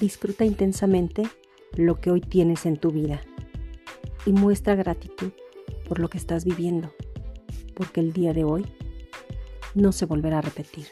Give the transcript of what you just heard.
Disfruta intensamente lo que hoy tienes en tu vida y muestra gratitud por lo que estás viviendo, porque el día de hoy no se volverá a repetir.